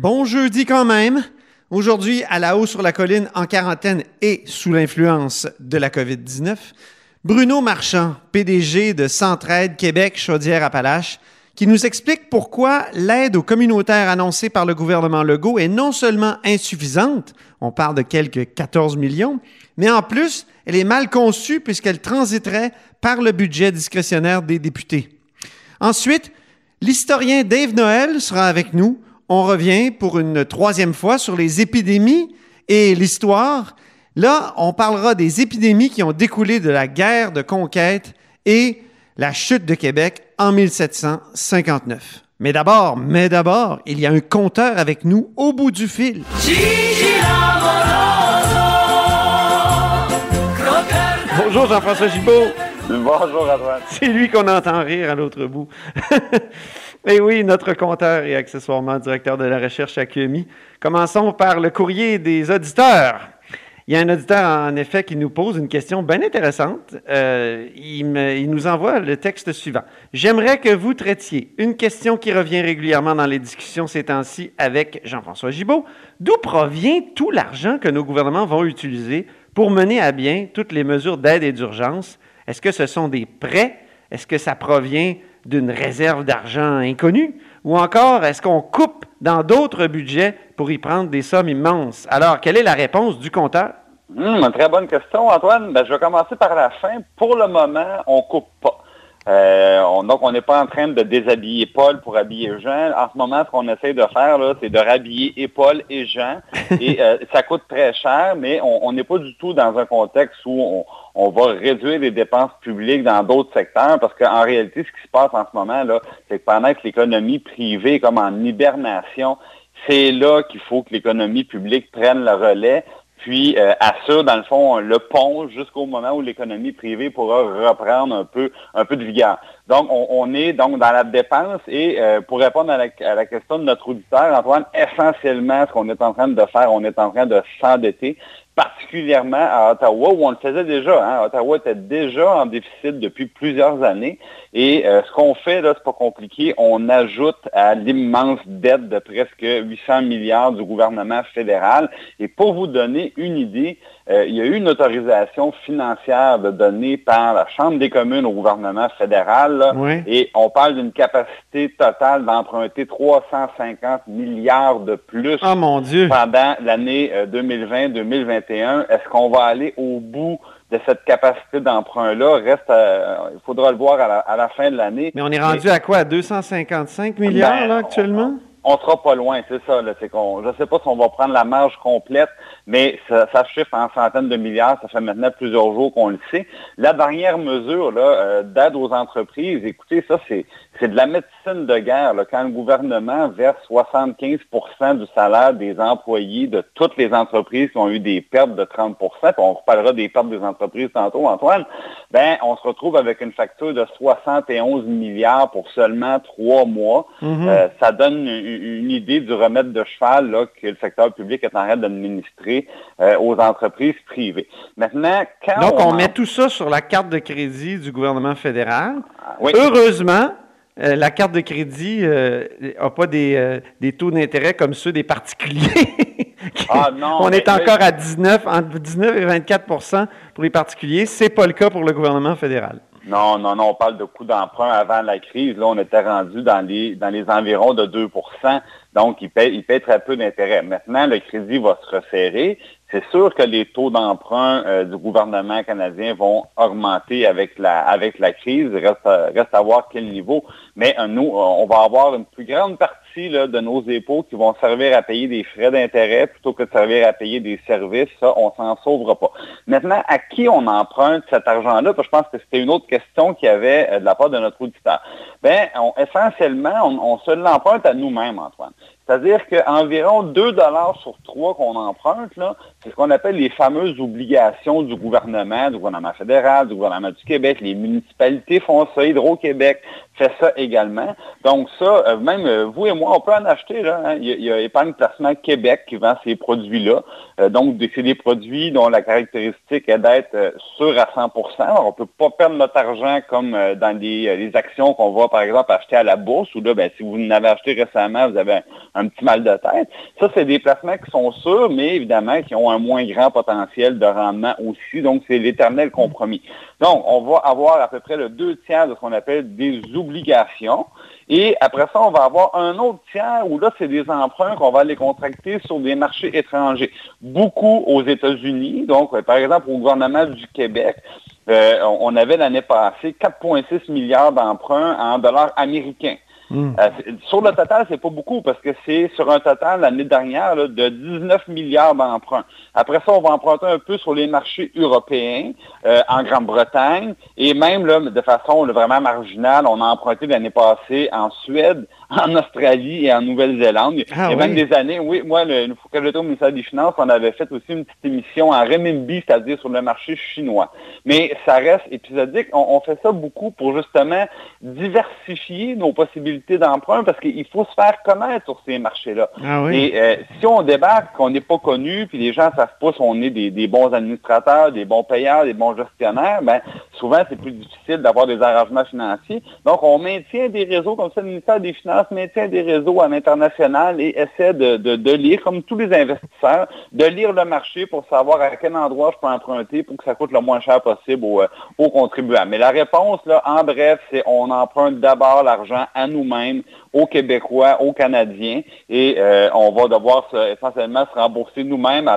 Bon jeudi quand même. Aujourd'hui, à la haut sur la colline, en quarantaine et sous l'influence de la COVID-19, Bruno Marchand, PDG de Centraide Québec Chaudière-Appalaches, qui nous explique pourquoi l'aide aux communautaires annoncée par le gouvernement Legault est non seulement insuffisante, on parle de quelques 14 millions, mais en plus, elle est mal conçue puisqu'elle transiterait par le budget discrétionnaire des députés. Ensuite, l'historien Dave Noël sera avec nous. On revient pour une troisième fois sur les épidémies et l'histoire Là, on parlera des épidémies qui ont découlé de la guerre de conquête et la chute de Québec en 1759. Mais d'abord, mais d'abord, il y a un compteur avec nous au bout du fil. Bonjour Jean-François Gibault. Bonjour Antoine. C'est lui qu'on entend rire à l'autre bout. Et oui, notre compteur et accessoirement directeur de la recherche à QMI. Commençons par le courrier des auditeurs. Il y a un auditeur, en effet, qui nous pose une question bien intéressante. Euh, il, nous envoie le texte suivant. J'aimerais que vous traitiez une question qui revient régulièrement dans les discussions ces temps-ci avec Jean-François Gibault. D'où provient tout l'argent que nos gouvernements vont utiliser pour mener à bien toutes les mesures d'aide et d'urgence? Est-ce que ce sont des prêts? Est-ce que ça provient d'une réserve d'argent inconnue? Ou encore, est-ce qu'on coupe dans d'autres budgets pour y prendre des sommes immenses? Alors, quelle est la réponse du compteur? Une très bonne question, Antoine. Ben, je vais commencer par la fin. Pour le moment, on coupe pas. Euh, donc, on n'est pas en train de déshabiller Paul pour habiller Jean. En ce moment, ce qu'on essaie de faire, c'est de rhabiller et Paul et Jean. Et euh, ça coûte très cher, mais on n'est pas du tout dans un contexte où on, on va réduire les dépenses publiques dans d'autres secteurs parce qu'en réalité, ce qui se passe en ce moment, c'est que pendant que l'économie privée est comme en hibernation, c'est là qu'il faut que l'économie publique prenne le relais puis euh, assure, dans le fond, le pont jusqu'au moment où l'économie privée pourra reprendre un peu, un peu de vigueur. Donc, on, est donc dans la dépense et euh, pour répondre à la, à la, question de notre auditeur, Antoine, essentiellement, ce qu'on est en train de faire, on est en train de s'endetter particulièrement à Ottawa, où on le faisait déjà. Hein. Ottawa était déjà en déficit depuis plusieurs années. Et euh, ce qu'on fait, là, c'est pas compliqué. On ajoute à l'immense dette de presque 800 milliards du gouvernement fédéral. Et pour vous donner une idée, euh, il y a eu une autorisation financière de donnée par la Chambre des communes au gouvernement fédéral. Et on parle d'une capacité totale d'emprunter 350 milliards de plus oh, mon Dieu. pendant l'année 2020-2021. Euh, Est-ce qu'on va aller au bout de cette capacité d'emprunt-là? Reste, euh, il faudra le voir à la, fin de l'année. Mais on est rendu à quoi? À 255 milliards là, ben, actuellement? on sera pas loin, c'est ça. Là, qu'on, je ne sais pas si on va prendre la marge complète, mais ça, ça, chiffre en centaines de milliards. Ça fait maintenant plusieurs jours qu'on le sait. La dernière mesure là, euh, d'aide aux entreprises, écoutez, ça, c'est, c'est de la médecine de guerre. Là, quand le gouvernement verse 75% du salaire des employés de toutes les entreprises qui ont eu des pertes de 30% puis on reparlera des pertes des entreprises tantôt, Antoine, ben, on se retrouve avec une facture de 71 milliards pour seulement trois mois. Mm-hmm. Euh, ça donne une idée du remède de cheval là, que le secteur public est en train d'administrer euh, aux entreprises privées. Maintenant, quand Donc, on, met tout ça sur la carte de crédit du gouvernement fédéral. Ah, Heureusement, euh, la carte de crédit n'a euh, pas des, des taux d'intérêt comme ceux des particuliers. ah non, on est encore à 19, entre 19 et 24 pour les particuliers. Ce n'est pas le cas pour le gouvernement fédéral. Non, non, non, on parle de coûts d'emprunt avant la crise. Là, on était rendu dans les, environs de 2% donc il paye, il paye très peu d'intérêt. Maintenant, le crédit va se resserrer. C'est sûr que les taux d'emprunt euh, du gouvernement canadien vont augmenter avec la, avec la crise. Reste, reste à voir quel niveau. Mais euh, nous, on va avoir une plus grande partie de nos impôts qui vont servir à payer des frais d'intérêt plutôt que de servir à payer des services. Ça, on s'en sauvera pas. Maintenant, à qui on emprunte cet argent-là? Je pense que c'était une autre question qu'il y avait euh, de la part de notre auditeur. Ben, essentiellement, on, on se l'emprunte à nous-mêmes, Antoine. C'est-à-dire qu'environ 2 dollars sur 3 qu'on emprunte, c'est ce qu'on appelle les fameuses obligations du gouvernement, du gouvernement fédéral, du gouvernement du Québec. Les municipalités font ça, Hydro-Québec fait ça également. Donc ça, euh, même euh, vous et moi, on peut en acheter. Hein. il, y a, Épargne Placement Québec qui vend ces produits-là. Euh, donc, c'est des produits dont la caractéristique est d'être sûr à 100% On ne peut pas perdre notre argent comme dans les, actions qu'on va, par exemple, acheter à la bourse, où là, ben, si vous en avez acheté récemment, vous avez un, petit mal de tête. Ça, c'est des placements qui sont sûrs, mais évidemment qui ont un moins grand potentiel de rendement aussi. Donc, c'est l'éternel compromis. Donc, on va avoir à peu près le deux tiers de ce qu'on appelle des Et après ça, on va avoir un autre tiers où là, c'est des emprunts qu'on va les contracter sur des marchés étrangers. Beaucoup aux États-Unis. Donc, par exemple, au gouvernement du Québec, euh, on avait l'année passée 4,6 milliards d'emprunts en dollars américains. Euh, sur le total, c'est pas beaucoup parce que c'est sur un total l'année dernière de 19 milliards d'emprunts. Après ça, on va emprunter un peu sur les marchés européens, euh, en Grande-Bretagne, et même là, de façon vraiment marginale, on a emprunté l'année passée en Suède, en Australie et en Nouvelle-Zélande. Ah, Il y a même des années, oui, moi, le, que j'étais au ministère des Finances, on avait fait aussi une petite émission en renminbi, c'est-à-dire sur le marché chinois. Mais ça reste épisodique. On, fait ça beaucoup pour justement diversifier nos possibilités d'emprunt parce qu'il faut se faire connaître sur ces marchés-là. Ah, oui. Et euh, si on débarque, qu'on n'est pas connu, puis les gens ne savent pas si on est des, bons administrateurs, des bons payeurs, des bons gestionnaires, ben souvent c'est plus difficile d'avoir des arrangements financiers. Donc on maintient des réseaux comme ça, le ministère des Finances maintient des réseaux à l'international et essaie de, lire, comme tous les investisseurs, de lire le marché pour savoir à quel endroit je peux emprunter pour que ça coûte le moins cher possible aux, euh, contribuables. Mais la réponse, là, en bref, c'est on emprunte d'abord l'argent à nous-mêmes, aux Québécois, aux Canadiens, et euh, on va devoir essentiellement se rembourser nous-mêmes à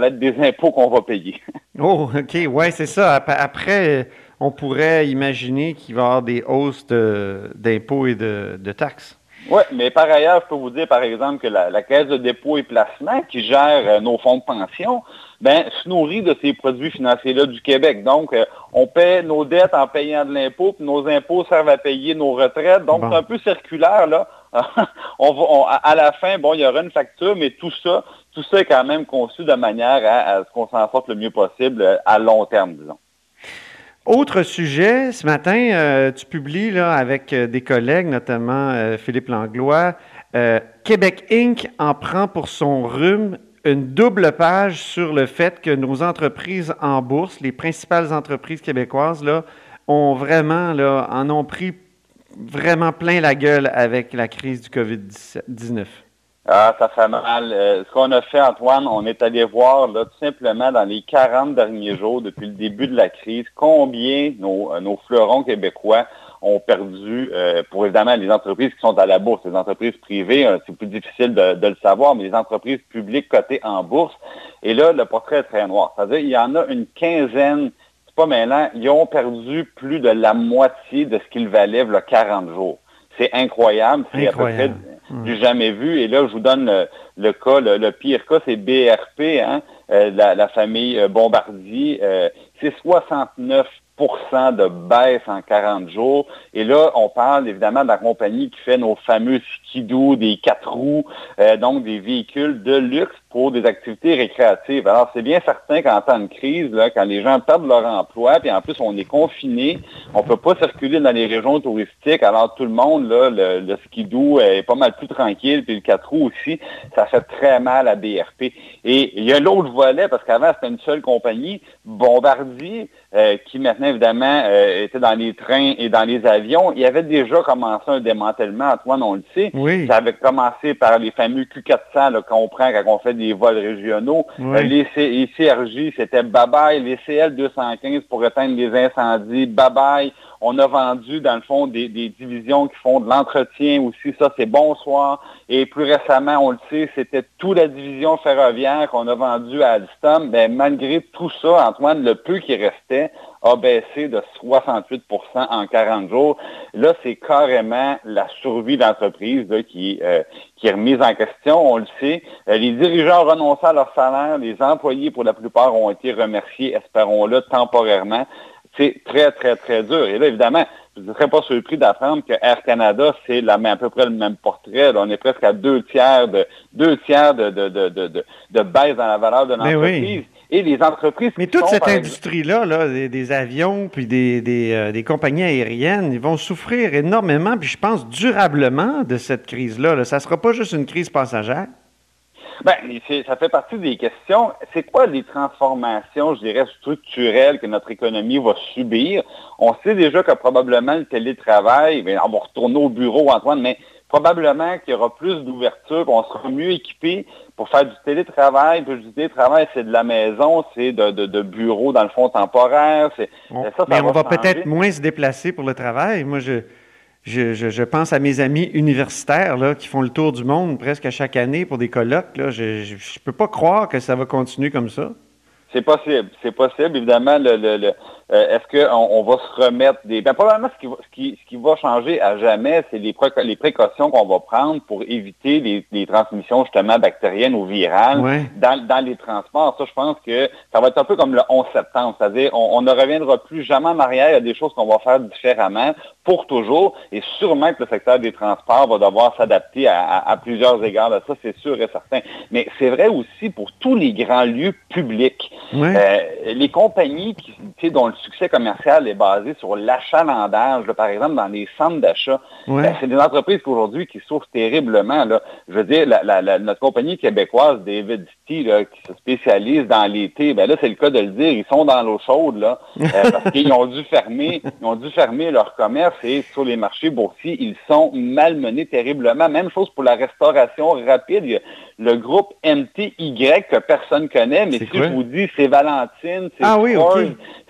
l'aide des impôts qu'on va payer. oh, OK, ouais, c'est ça. Après, on pourrait imaginer qu'il va y avoir des hausses d'impôts et de taxes. Oui, mais par ailleurs, je peux vous dire, par exemple, que la, Caisse de dépôt et placement, qui gère euh, nos fonds de pension, ben, se nourrit de ces produits financiers-là du Québec. Donc, euh, on paie nos dettes en payant de l'impôt, puis nos impôts servent à payer nos retraites. Donc, c'est un peu circulaire, là. on va, à la fin, bon, il y aura une facture, mais tout ça, tout ça est quand même conçu de manière à, à ce qu'on s'en sorte le mieux possible euh, à long terme, disons. Autre sujet, ce matin, euh, tu publies là, avec des collègues, notamment euh, Philippe Langlois, Québec Inc. en prend pour son rhume une double page sur le fait que nos entreprises en bourse, les principales entreprises québécoises, là, ont vraiment, là, en ont pris vraiment plein la gueule avec la crise du COVID-19. Ah, ça fait mal. Euh, ce qu'on a fait, Antoine, on est allé voir là, tout simplement dans les 40 derniers jours, depuis le début de la crise, combien nos, euh, nos fleurons québécois ont perdu, euh, pour évidemment les entreprises qui sont à la bourse, les entreprises privées, c'est plus difficile de, de, le savoir, mais les entreprises publiques cotées en bourse. Et là, le portrait est très noir. C'est-à-dire, il y en a une quinzaine, c'est pas maintenant, ils ont perdu plus de la moitié de ce qu'ils valaient le 40 jours. C'est incroyable. C'est à peu près du jamais vu. Et là, je vous donne le, cas, le, pire cas, c'est BRP, hein, euh, la, famille Bombardier. Euh, c'est 69 de baisse en 40 jours. Et là, on parle évidemment de la compagnie qui fait nos fameux skidoo, des quatre roues, donc des véhicules de luxe pour des activités récréatives. Alors, c'est bien certain qu'en temps de crise, là, quand les gens perdent leur emploi, puis en plus, on est confiné, on peut pas circuler dans les régions touristiques, alors tout le monde, là, le, le skidoo est pas mal plus tranquille, puis le 4 roues aussi, ça fait très mal à BRP. Et il y a l'autre volet, parce qu'avant, c'était une seule compagnie, Bombardier, euh, qui maintenant, évidemment, euh, était dans les trains et dans les avions. Il y avait déjà commencé un démantèlement, Antoine, on le sait. Oui. Ça avait commencé par les fameux Q400, qu'on prend quand on fait des vols régionaux. Euh, les, CRJ, c'était bye-bye. Les CL215 pour éteindre les incendies, bye-bye. On a vendu, dans le fond, des, divisions qui font de l'entretien aussi. Ça, c'est bonsoir. Et plus récemment, on le sait, c'était toute la division ferroviaire qu'on a vendue à Alstom. Ben, malgré tout ça, Antoine, le peu qui restait a baissé de 68% en 40 jours. Là, c'est carrément la survie d'entreprise qui, euh, qui est remise en question. On le sait. Euh, les dirigeants ont renoncé à leur salaire. Les employés, pour la plupart, ont été remerciés, espérons-le, temporairement c'est très, très, très dur. Et là, évidemment, je ne serais pas surpris d'apprendre que Air Canada, c'est la, à peu près le même portrait. on est presque à deux tiers de deux tiers de, de, de, de, baisse dans la valeur de l'entreprise. Et les entreprises. Mais toute cette industrie-là, là, des, avions, puis des, des, euh, des, compagnies aériennes, ils vont souffrir énormément, puis je pense durablement de cette crise-là. Là. Ça ne sera pas juste une crise passagère. Ben, ça fait partie des questions. C'est quoi les transformations, je dirais, structurelles que notre économie va subir? On sait déjà que probablement le télétravail, bien, on va retourner au bureau, Antoine, mais probablement qu'il y aura plus d'ouverture, qu'on sera mieux équipé pour faire du télétravail. Puis du télétravail, c'est de la maison, c'est de, de, bureau dans le fond temporaire. mais on va peut-être moins se déplacer pour le travail. Moi, je, je, pense à mes amis universitaires là, qui font le tour du monde presque à chaque année pour des colloques. Là. Je ne peux pas croire que ça va continuer comme ça. C'est possible. C'est possible. Évidemment, le, le, euh, est-ce qu'on on va se remettre des... Ben, probablement, ce qui, va, ce, qui, ce qui va changer à jamais, c'est les, les précautions qu'on va prendre pour éviter les, les, transmissions, justement, bactériennes ou virales dans, dans, les transports. Ça, je pense que ça va être un peu comme le 11 septembre. C'est-à-dire, on, on, ne reviendra plus jamais en arrière. Il y a des choses qu'on va faire différemment pour toujours. Et sûrement que le secteur des transports va devoir s'adapter à, à, plusieurs égards. Ça, c'est sûr et certain. Mais c'est vrai aussi pour tous les grands lieux publics. Euh, les compagnies qui, dont le succès commercial est basé sur l'achalandage, par exemple, dans les centres d'achat. Ben, c'est des entreprises qu'aujourd'hui qui souffrent terriblement. Là. Je veux dire, notre compagnie québécoise, David City, qui se spécialise dans l'été, ben là, c'est le cas de le dire, ils sont dans l'eau chaude, là, euh, parce qu'ils ont dû fermer, ils ont dû fermer leur commerce et sur les marchés boursiers, ils sont malmenés terriblement. Même chose pour la restauration rapide. le groupe MTY que personne connaît, mais si je vous dis c'est Valentine, c'est ah, oui,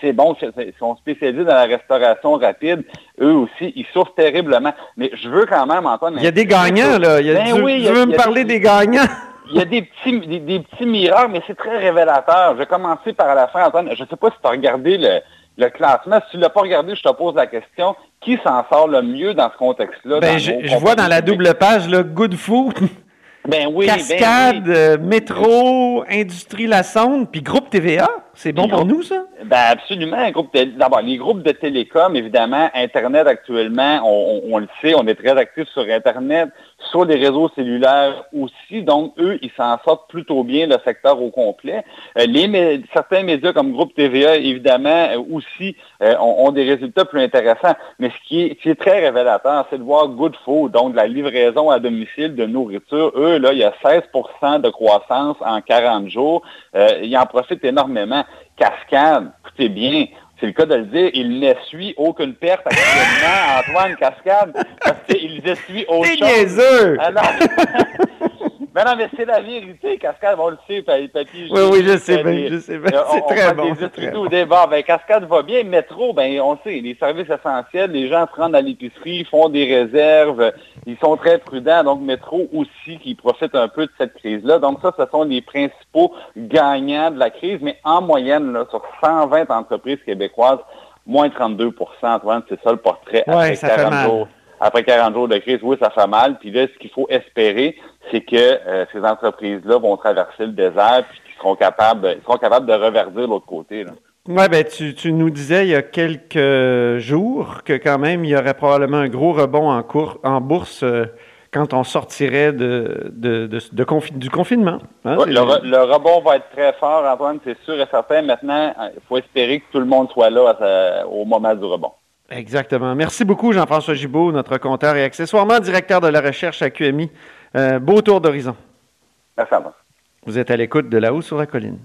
c'est bon, ils sont spécialisés dans la restauration rapide. Eux aussi, ils souffrent terriblement. Mais je veux quand même, Antoine... Il y a des gagnants, là. Il y a, ben oui, veux me parler des, gagnants? Il y a des petits, des, petits miracles, mais c'est très révélateur. Je vais commencer par la fin, Antoine. Je ne sais pas si tu as regardé le, classement. Si tu ne l'as pas regardé, je te pose la question. Qui s'en sort le mieux dans ce contexte-là? Ben, je, vois dans la double page, le Good Food. Ben oui, ben Cascade, euh, Métro, Industrie La Sonde, puis Groupe TVA. C'est bon pour nous, ça? Ben absolument. D'abord, les groupes de télécom, évidemment, Internet actuellement, on, le sait, on est très actifs sur Internet, sur les réseaux cellulaires aussi. Donc, eux, ils s'en sortent plutôt bien, le secteur au complet. Euh, les, certains médias comme Groupe TVA, évidemment, euh, aussi euh, ont, des résultats plus intéressants. Mais ce qui est, qui est très révélateur, c'est de voir Good Food, donc la livraison à domicile de nourriture. Eux, là, il y a 16 de croissance en 40 jours. ils en profitent énormément. Cascade, écoutez bien, c'est le cas de le dire, il n'essuie aucune perte actuellement, Antoine Cascade, parce qu'il essuie autre chose. Alors, Mais non, mais c'est la vérité, Cascade, on le sait, Papy. Oui, oui, je sais bien, je sais bien. C'est très bon. Des très bon. Bon, ben, Cascade va bien. Métro, ben, on le sait, les services essentiels, les gens se rendent à l'épicerie, font des réserves, ils sont très prudents. Donc, Métro aussi qui profite un peu de cette crise-là. Donc, ça, ce sont les principaux gagnants de la crise. Mais en moyenne, là, sur 120 entreprises québécoises, moins 32 Antoine, c'est ça le portrait après ça 40 jours. Après 40 jours de crise, oui, ça fait mal. Puis là, ce qu'il faut espérer, c'est que euh, ces entreprises-là vont traverser le désert puis qu'ils seront capables, seront capables de reverdir l'autre côté. Oui, ben tu, tu, nous disais il y a quelques jours que quand même il y aurait probablement un gros rebond en, cours, en bourse euh, quand on sortirait de, de, du confinement. Hein, le, rebond va être très fort, Antoine, c'est sûr et certain. Maintenant, il faut espérer que tout le monde soit là au moment du rebond. Exactement. Merci beaucoup, Jean-François Gibault, notre compteur et accessoirement directeur de la recherche à QMI. Euh, beau tour d'horizon. Merci à vous. Vous êtes à l'écoute de là-haut sur la colline.